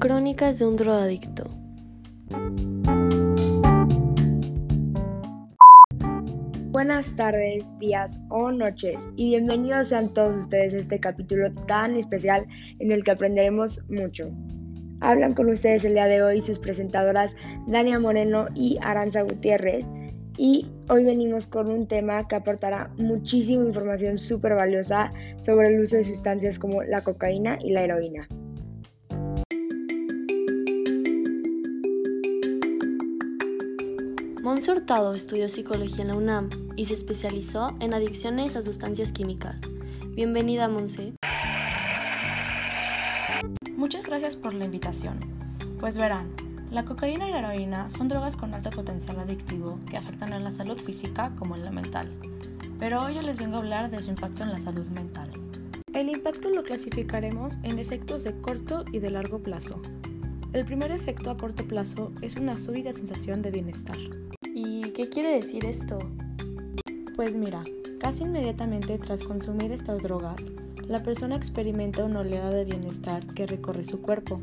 Crónicas de un drogadicto. Buenas tardes, días o noches y bienvenidos sean todos ustedes a este capítulo tan especial en el que aprenderemos mucho. Hablan con ustedes el día de hoy sus presentadoras Dania Moreno y Aranza Gutiérrez y hoy venimos con un tema que aportará muchísima información súper valiosa sobre el uso de sustancias como la cocaína y la heroína. Monse Hurtado estudió psicología en la UNAM y se especializó en adicciones a sustancias químicas. Bienvenida, Monse. Muchas gracias por la invitación. Pues verán, la cocaína y la heroína son drogas con alto potencial adictivo que afectan a la salud física como en la mental. Pero hoy yo les vengo a hablar de su impacto en la salud mental. El impacto lo clasificaremos en efectos de corto y de largo plazo. El primer efecto a corto plazo es una súbita sensación de bienestar. ¿Y qué quiere decir esto? Pues mira, casi inmediatamente tras consumir estas drogas, la persona experimenta una oleada de bienestar que recorre su cuerpo.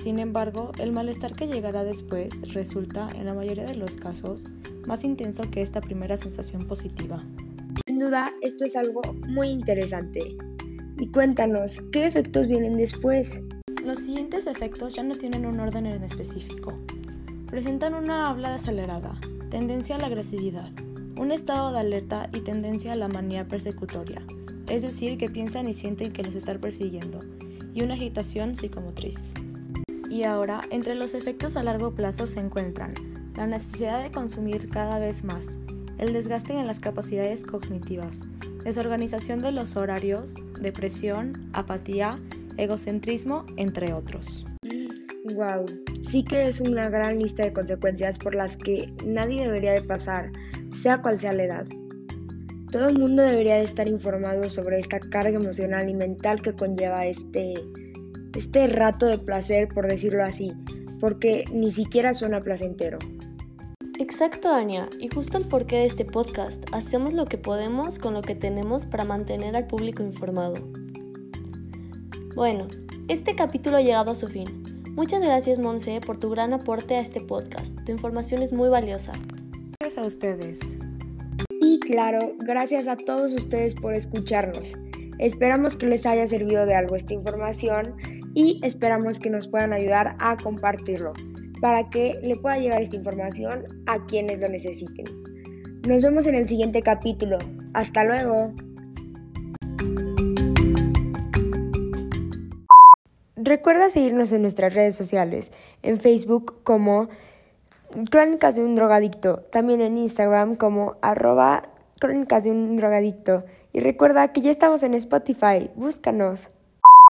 Sin embargo, el malestar que llegará después resulta, en la mayoría de los casos, más intenso que esta primera sensación positiva. Sin duda, esto es algo muy interesante. Y cuéntanos, ¿qué efectos vienen después? Los siguientes efectos ya no tienen un orden en específico. Presentan una habla acelerada, tendencia a la agresividad, un estado de alerta y tendencia a la manía persecutoria, es decir, que piensan y sienten que los están persiguiendo, y una agitación psicomotriz. Y ahora, entre los efectos a largo plazo se encuentran la necesidad de consumir cada vez más, el desgaste en las capacidades cognitivas, desorganización de los horarios, depresión, apatía, egocentrismo, entre otros. Wow, sí que es una gran lista de consecuencias por las que nadie debería de pasar, sea cual sea la edad. Todo el mundo debería de estar informado sobre esta carga emocional y mental que conlleva este, este rato de placer, por decirlo así, porque ni siquiera suena placentero. Exacto, Dania, y justo el porqué de este podcast, hacemos lo que podemos con lo que tenemos para mantener al público informado. Bueno, este capítulo ha llegado a su fin. Muchas gracias, Monse, por tu gran aporte a este podcast. Tu información es muy valiosa. Gracias a ustedes. Y claro, gracias a todos ustedes por escucharnos. Esperamos que les haya servido de algo esta información y esperamos que nos puedan ayudar a compartirlo para que le pueda llegar esta información a quienes lo necesiten. Nos vemos en el siguiente capítulo. Hasta luego. Recuerda seguirnos en nuestras redes sociales, en Facebook como Crónicas de un Drogadicto, también en Instagram como arroba Crónicas de un Drogadicto. Y recuerda que ya estamos en Spotify, búscanos.